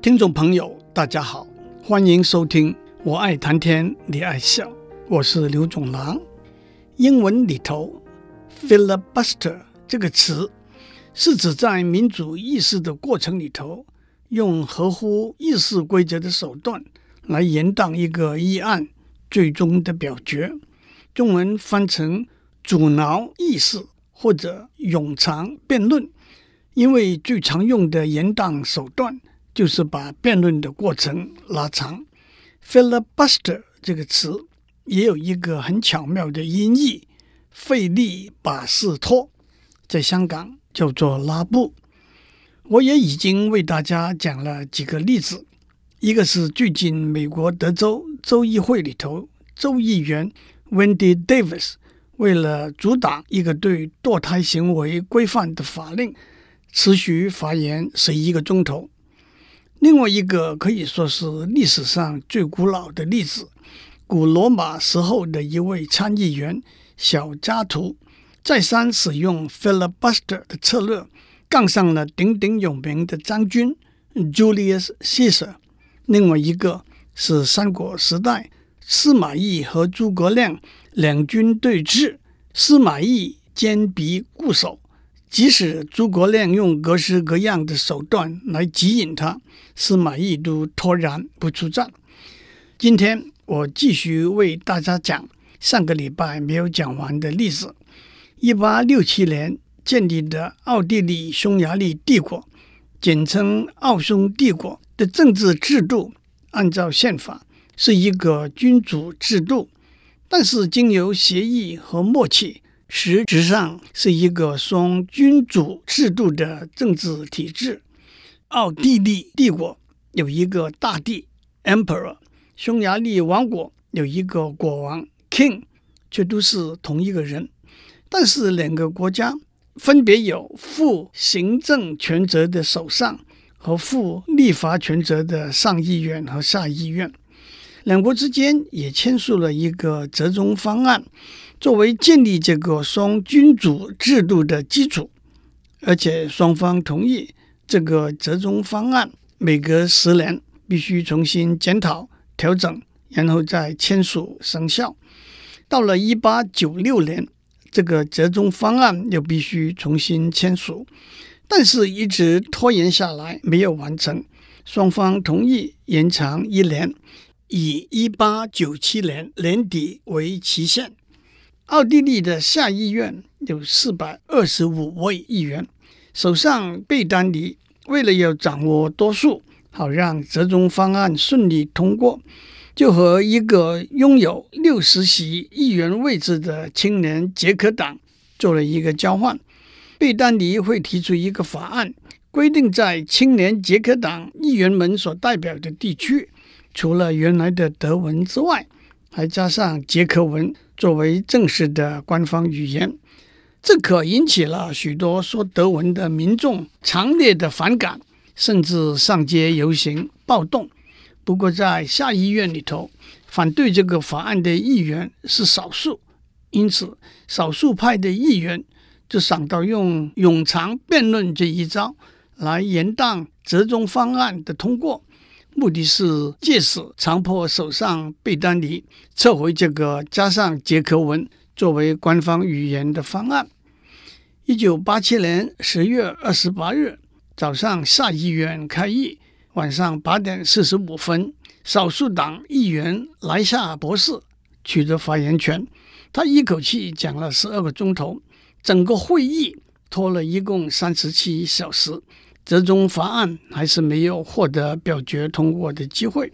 听众朋友，大家好，欢迎收听《我爱谈天，你爱笑》，我是刘总郎。英文里头 “filibuster” 这个词是指在民主议事的过程里头，用合乎议事规则的手段来延宕一个议案最终的表决。中文翻成“阻挠议事”或者“冗长辩论”，因为最常用的延宕手段。就是把辩论的过程拉长。filibuster 这个词也有一个很巧妙的音译，费利巴斯托，在香港叫做拉布。我也已经为大家讲了几个例子，一个是最近美国德州州议会里头，州议员 Wendy Davis 为了阻挡一个对堕胎行为规范的法令，持续发言十一个钟头。另外一个可以说是历史上最古老的例子，古罗马时候的一位参议员小加图，再三使用 filibuster 的策略，杠上了鼎鼎有名的将军 Julius Caesar。另外一个是三国时代司马懿和诸葛亮两军对峙，司马懿坚壁固守。即使诸葛亮用各式各样的手段来挤引他，司马懿都拖然不出战。今天我继续为大家讲上个礼拜没有讲完的历史：一八六七年建立的奥地利匈牙利帝国，简称奥匈帝国的政治制度，按照宪法是一个君主制度，但是经由协议和默契。实质上是一个双君主制度的政治体制。奥地利帝国有一个大帝 （Emperor），匈牙利王国有一个国王 （King），却都是同一个人。但是两个国家分别有负行政权责的首相和负立法权责的上议院和下议院。两国之间也签署了一个折中方案。作为建立这个双君主制度的基础，而且双方同意这个折中方案，每隔十年必须重新检讨调整，然后再签署生效。到了一八九六年，这个折中方案又必须重新签署，但是一直拖延下来，没有完成。双方同意延长一年，以一八九七年年底为期限。奥地利的下议院有四百二十五位议员，首相贝丹尼为了要掌握多数，好让折中方案顺利通过，就和一个拥有六十席议员位置的青年捷克党做了一个交换。贝丹尼会提出一个法案，规定在青年捷克党议员们所代表的地区，除了原来的德文之外，还加上捷克文。作为正式的官方语言，这可引起了许多说德文的民众强烈的反感，甚至上街游行暴动。不过，在下议院里头，反对这个法案的议员是少数，因此少数派的议员就想到用冗长辩论这一招来延宕折中方案的通过。目的是借此强迫首相贝丹尼撤回这个加上捷克文作为官方语言的方案。一九八七年十月二十八日早上，下议院开议，晚上八点四十五分，少数党议员莱夏博士取得发言权，他一口气讲了十二个钟头，整个会议拖了一共三十七小时。折中法案还是没有获得表决通过的机会。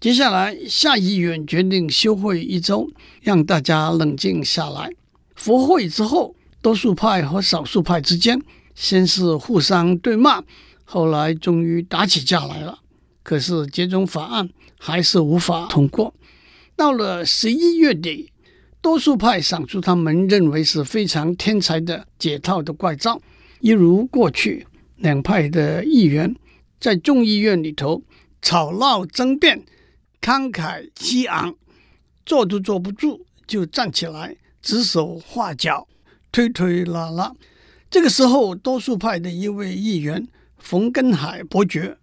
接下来，下议院决定休会一周，让大家冷静下来。复会之后，多数派和少数派之间先是互相对骂，后来终于打起架来了。可是，折中法案还是无法通过。到了十一月底，多数派想出他们认为是非常天才的解套的怪招，一如过去。两派的议员在众议院里头吵闹争辩，慷慨激昂，坐都坐不住就站起来指手画脚，推推拉拉。这个时候，多数派的一位议员冯根海伯爵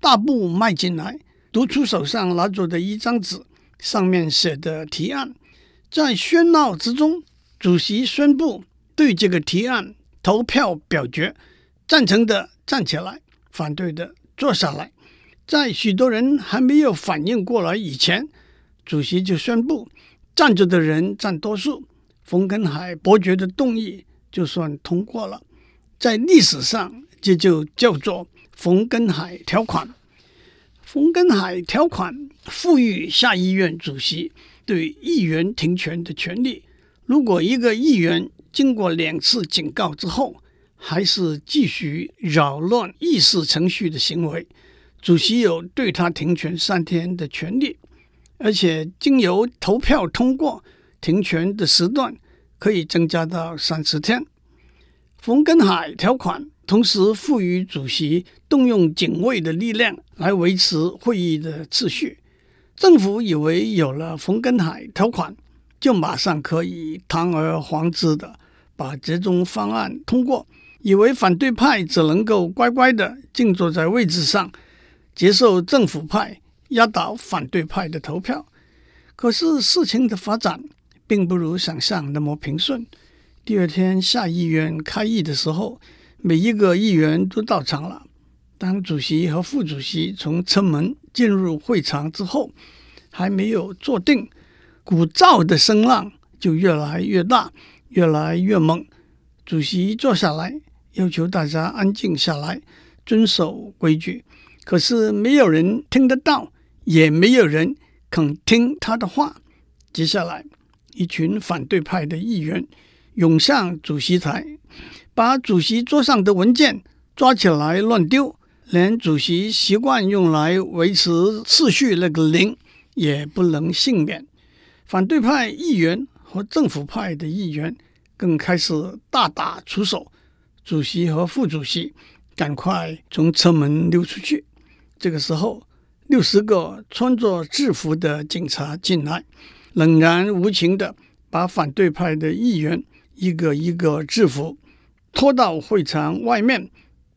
大步迈进来，读出手上拿着的一张纸，上面写的提案。在喧闹之中，主席宣布对这个提案投票表决，赞成的站起来，反对的坐下来。在许多人还没有反应过来以前，主席就宣布站着的人占多数，冯根海伯爵的动议就算通过了。在历史上，这就叫做冯根海条款。冯根海条款赋予下议院主席对议员停权的权利。如果一个议员经过两次警告之后，还是继续扰乱议事程序的行为，主席有对他停权三天的权利，而且经由投票通过，停权的时段可以增加到三十天。冯根海条款同时赋予主席动用警卫的力量来维持会议的秩序。政府以为有了冯根海条款，就马上可以堂而皇之的把折中方案通过，以为反对派只能够乖乖的静坐在位置上，接受政府派压倒反对派的投票。可是事情的发展并不如想象那么平顺。第二天下议院开议的时候，每一个议员都到场了。当主席和副主席从侧门进入会场之后，还没有坐定，鼓噪的声浪就越来越大，越来越猛。主席坐下来，要求大家安静下来，遵守规矩。可是没有人听得到，也没有人肯听他的话。接下来，一群反对派的议员。涌向主席台，把主席桌上的文件抓起来乱丢，连主席习惯用来维持秩序那个铃也不能幸免。反对派议员和政府派的议员更开始大打出手，主席和副主席赶快从侧门溜出去。这个时候，六十个穿着制服的警察进来，冷然无情地把反对派的议员。一个一个制服，拖到会场外面，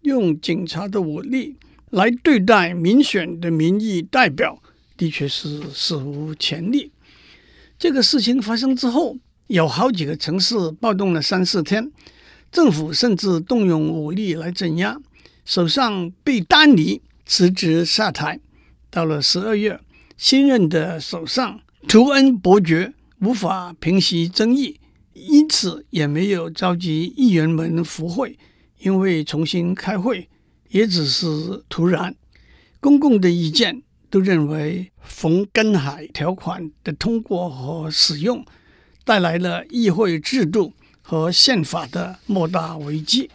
用警察的武力来对待民选的民意代表，的确是史无前例。这个事情发生之后，有好几个城市暴动了三四天，政府甚至动用武力来镇压，首相贝丹尼辞职下台。到了十二月，新任的首相图恩伯爵无法平息争议。因此也没有召集议员们复会，因为重新开会也只是突然。公共的意见都认为冯根海条款的通过和使用带来了议会制度和宪法的莫大危机。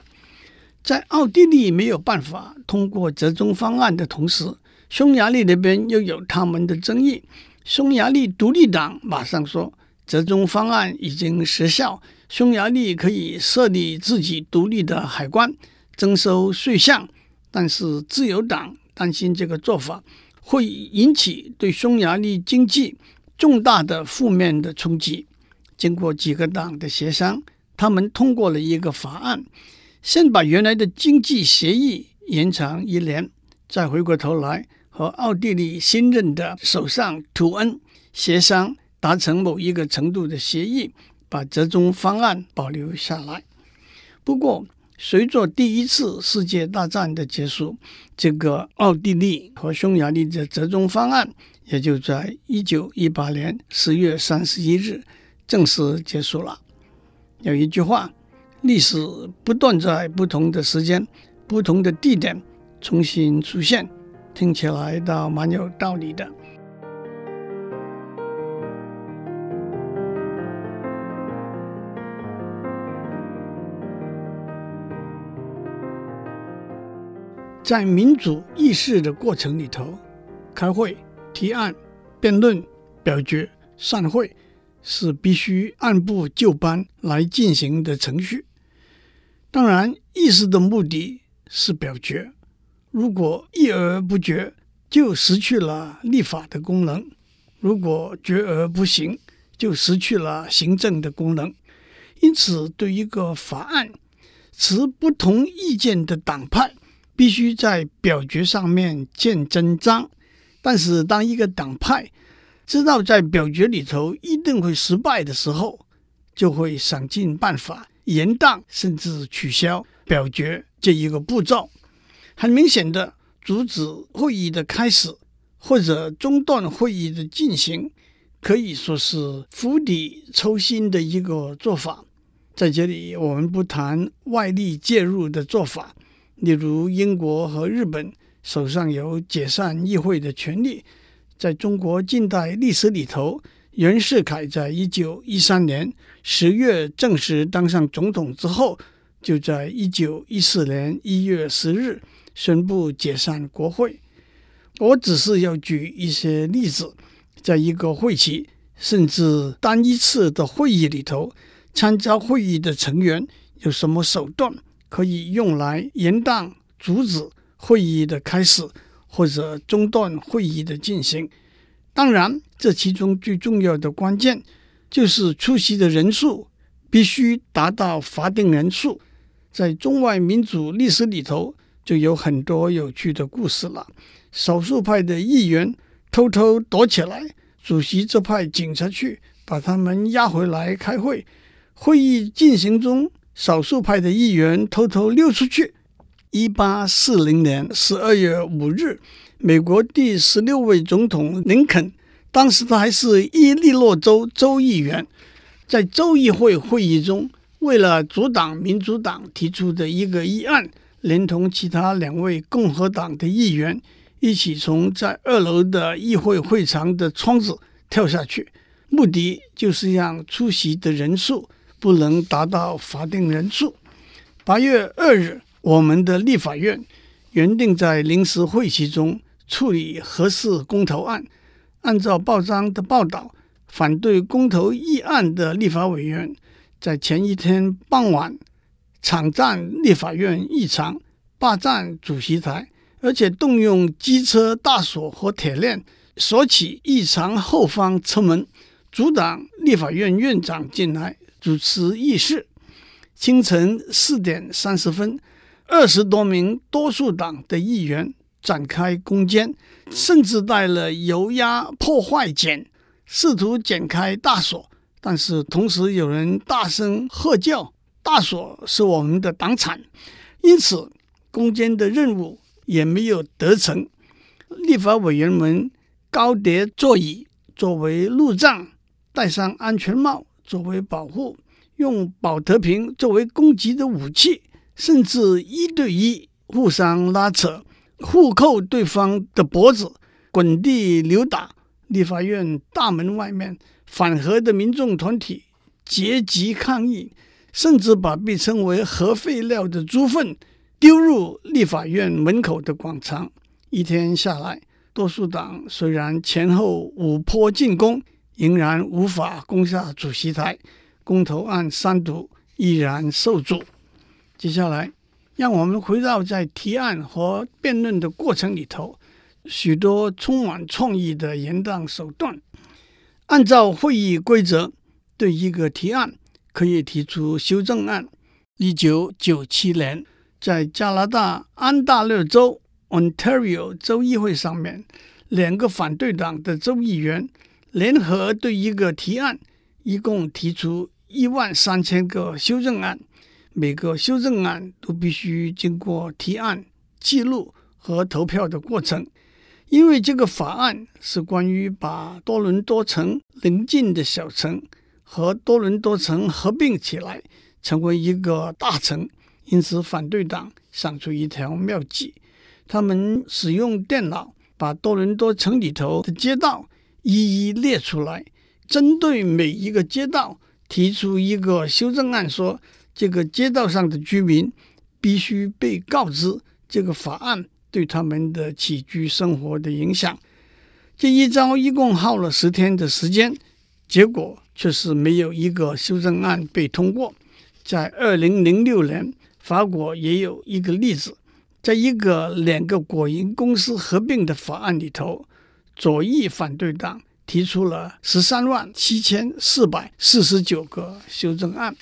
在奥地利没有办法通过折中方案的同时，匈牙利那边又有他们的争议。匈牙利独立党马上说。折中方案已经失效，匈牙利可以设立自己独立的海关，征收税项。但是自由党担心这个做法会引起对匈牙利经济重大的负面的冲击。经过几个党的协商，他们通过了一个法案，先把原来的经济协议延长一年，再回过头来和奥地利新任的首相图恩协商。达成某一个程度的协议，把折中方案保留下来。不过，随着第一次世界大战的结束，这个奥地利和匈牙利的折中方案也就在一九一八年十月三十一日正式结束了。有一句话：历史不断在不同的时间、不同的地点重新出现，听起来倒蛮有道理的。在民主议事的过程里头，开会、提案、辩论、表决、散会是必须按部就班来进行的程序。当然，议事的目的是表决。如果议而不决，就失去了立法的功能；如果决而不行，就失去了行政的功能。因此，对一个法案，持不同意见的党派，必须在表决上面见真章。但是，当一个党派知道在表决里头一定会失败的时候，就会想尽办法延宕甚至取消表决这一个步骤。很明显的，阻止会议的开始或者中断会议的进行，可以说是釜底抽薪的一个做法。在这里，我们不谈外力介入的做法，例如英国和日本手上有解散议会的权利。在中国近代历史里头，袁世凯在一九一三年十月正式当上总统之后，就在一九一四年一月十日宣布解散国会。我只是要举一些例子，在一个会期甚至单一次的会议里头。参加会议的成员有什么手段可以用来延宕、阻止会议的开始，或者中断会议的进行？当然，这其中最重要的关键就是出席的人数必须达到法定人数。在中外民主历史里头，就有很多有趣的故事了。少数派的议员偷偷躲起来，主席这派警察去把他们押回来开会。会议进行中，少数派的议员偷偷溜出去。一八四零年十二月五日，美国第十六位总统林肯，当时他还是伊利诺州州议员，在州议会会议中，为了阻挡民主党提出的一个议案，连同其他两位共和党的议员一起从在二楼的议会会场的窗子跳下去，目的就是让出席的人数。不能达到法定人数。八月二日，我们的立法院原定在临时会期中处理核四公投案。按照报章的报道，反对公投议案的立法委员在前一天傍晚抢占立法院议场，霸占主席台，而且动用机车大锁和铁链锁起议场后方车门，阻挡立法院院长进来。主持议事，清晨四点三十分，二十多名多数党的议员展开攻坚，甚至带了油压破坏钳，试图剪开大锁。但是同时有人大声喝叫：“大锁是我们的党产！”因此，攻坚的任务也没有得逞。立法委员们高叠座椅作为路障，戴上安全帽。作为保护，用保特瓶作为攻击的武器，甚至一对一互相拉扯、互扣对方的脖子、滚地扭打。立法院大门外面，反核的民众团体结集抗议，甚至把被称为“核废料”的猪粪丢入立法院门口的广场。一天下来，多数党虽然前后五波进攻。仍然无法攻下主席台，公投案三读依然受阻。接下来，让我们回到在提案和辩论的过程里头，许多充满创意的延宕手段。按照会议规则，对一个提案可以提出修正案。一九九七年，在加拿大安大略州 （Ontario） 州议会上面，两个反对党的州议员。联合对一个提案，一共提出一万三千个修正案，每个修正案都必须经过提案、记录和投票的过程。因为这个法案是关于把多伦多城邻近的小城和多伦多城合并起来，成为一个大城，因此反对党想出一条妙计，他们使用电脑把多伦多城里头的街道。一一列出来，针对每一个街道提出一个修正案，说这个街道上的居民必须被告知这个法案对他们的起居生活的影响。这一招一共耗了十天的时间，结果却是没有一个修正案被通过。在二零零六年，法国也有一个例子，在一个两个国营公司合并的法案里头。左翼反对党提出了十三万七千四百四十九个修正案。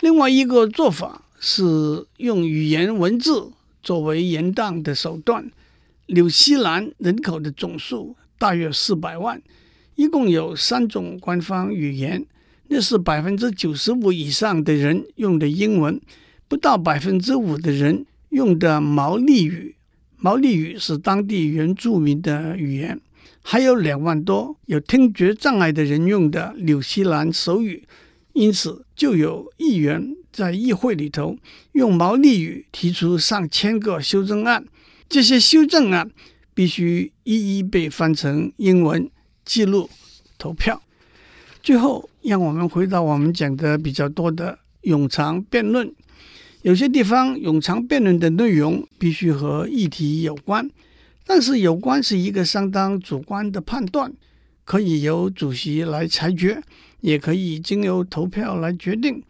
另外一个做法是用语言文字作为延宕的手段。纽西兰人口的总数大约四百万，一共有三种官方语言，那是百分之九十五以上的人用的英文，不到百分之五的人用的毛利语。毛利语是当地原住民的语言，还有两万多有听觉障碍的人用的纽西兰手语。因此，就有议员在议会里头用毛利语提出上千个修正案，这些修正案必须一一被翻成英文记录投票。最后，让我们回到我们讲的比较多的冗长辩论。有些地方冗长辩论的内容必须和议题有关，但是有关是一个相当主观的判断，可以由主席来裁决。也可以经由投票来决定。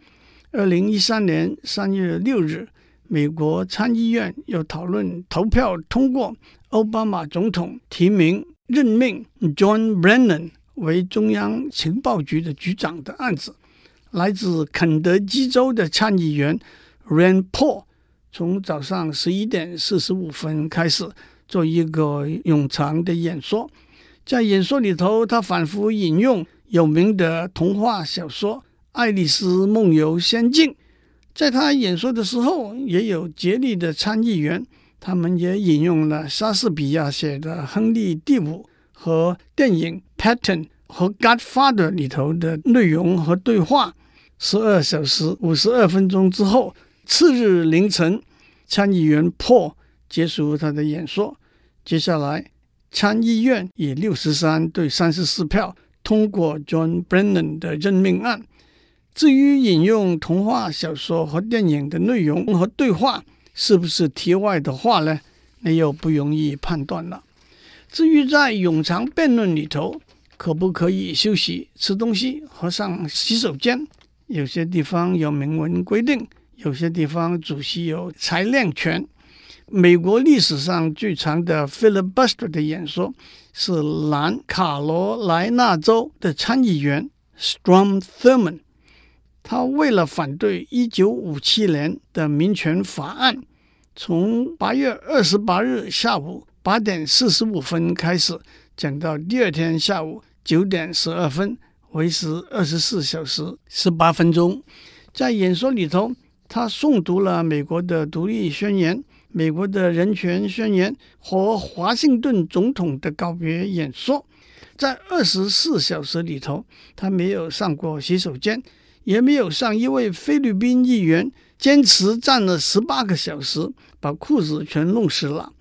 二零一三年三月六日，美国参议院又讨论投票通过奥巴马总统提名任命 John Brennan 为中央情报局的局长的案子。来自肯德基州的参议员 Rand Paul 从早上十一点四十五分开始做一个冗长的演说，在演说里头，他反复引用。有名的童话小说《爱丽丝梦游仙境》，在他演说的时候，也有竭力的参议员，他们也引用了莎士比亚写的《亨利第五》和电影《Patton》和《Godfather》里头的内容和对话。十二小时五十二分钟之后，次日凌晨，参议员 Paul 结束他的演说。接下来，参议院以六十三对三十四票。通过 John Brennan 的任命案。至于引用童话小说和电影的内容和对话是不是题外的话呢？那又不容易判断了。至于在冗长辩论里头，可不可以休息、吃东西和上洗手间？有些地方有明文规定，有些地方主席有裁量权。美国历史上最长的 filibuster 的演说是南卡罗来纳州的参议员 Strom Thurmond，他为了反对1957年的民权法案，从8月28日下午8点45分开始讲到第二天下午9点12分，为时24小时18分钟。在演说里头，他诵读了美国的独立宣言。美国的人权宣言和华盛顿总统的告别演说，在二十四小时里头，他没有上过洗手间，也没有上一位菲律宾议员坚持站了十八个小时，把裤子全弄湿了。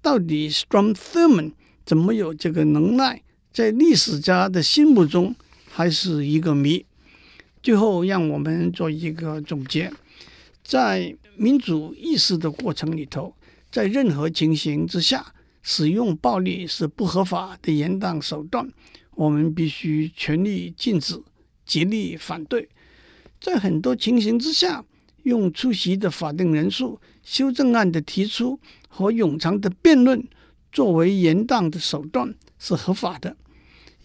到底 Strom Thurmond 怎么有这个能耐，在历史家的心目中还是一个谜。最后，让我们做一个总结。在民主意识的过程里头，在任何情形之下，使用暴力是不合法的延宕手段，我们必须全力禁止，极力反对。在很多情形之下，用出席的法定人数、修正案的提出和冗长的辩论作为延宕的手段是合法的。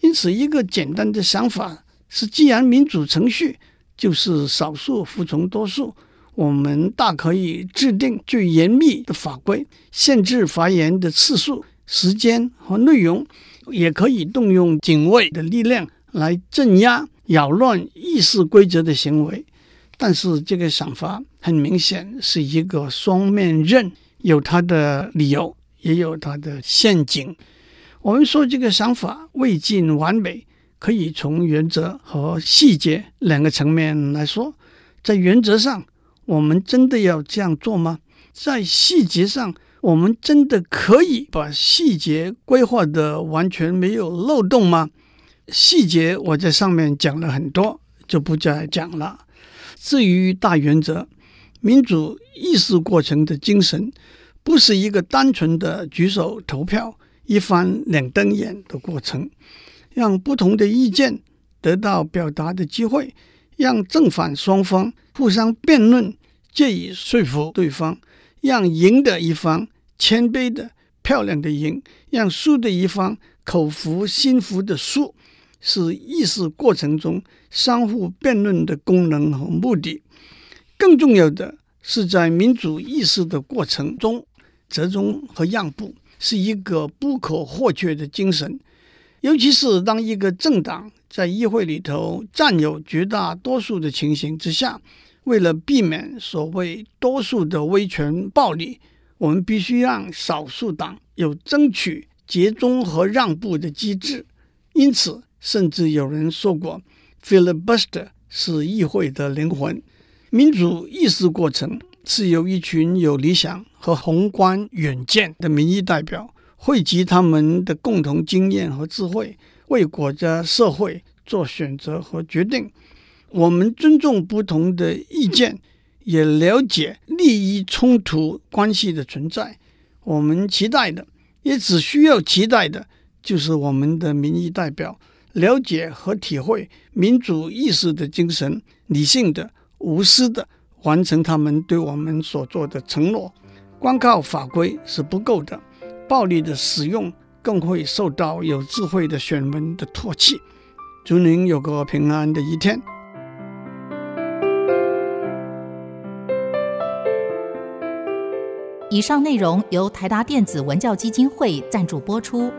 因此，一个简单的想法是：既然民主程序就是少数服从多数。我们大可以制定最严密的法规，限制发言的次数、时间和内容，也可以动用警卫的力量来镇压扰乱议事规则的行为。但是，这个想法很明显是一个双面刃，有它的理由，也有它的陷阱。我们说这个想法未尽完美，可以从原则和细节两个层面来说，在原则上。我们真的要这样做吗？在细节上，我们真的可以把细节规划的完全没有漏洞吗？细节我在上面讲了很多，就不再讲了。至于大原则，民主议事过程的精神，不是一个单纯的举手投票、一翻两瞪眼的过程，让不同的意见得到表达的机会。让正反双方互相辩论，借以说服对方；让赢的一方谦卑的、漂亮的赢；让输的一方口服心服的输，是议事过程中相互辩论的功能和目的。更重要的是，在民主议事的过程中，折中和让步是一个不可或缺的精神。尤其是当一个政党在议会里头占有绝大多数的情形之下，为了避免所谓多数的威权暴力，我们必须让少数党有争取结中和让步的机制。因此，甚至有人说过，filibuster 是议会的灵魂。民主议事过程是由一群有理想和宏观远见的民意代表汇集他们的共同经验和智慧，为国家社会做选择和决定。我们尊重不同的意见，也了解利益冲突关系的存在。我们期待的，也只需要期待的，就是我们的民意代表了解和体会民主意识的精神，理性的。无私的完成他们对我们所做的承诺，光靠法规是不够的，暴力的使用更会受到有智慧的选民的唾弃。祝您有个平安的一天。以上内容由台达电子文教基金会赞助播出。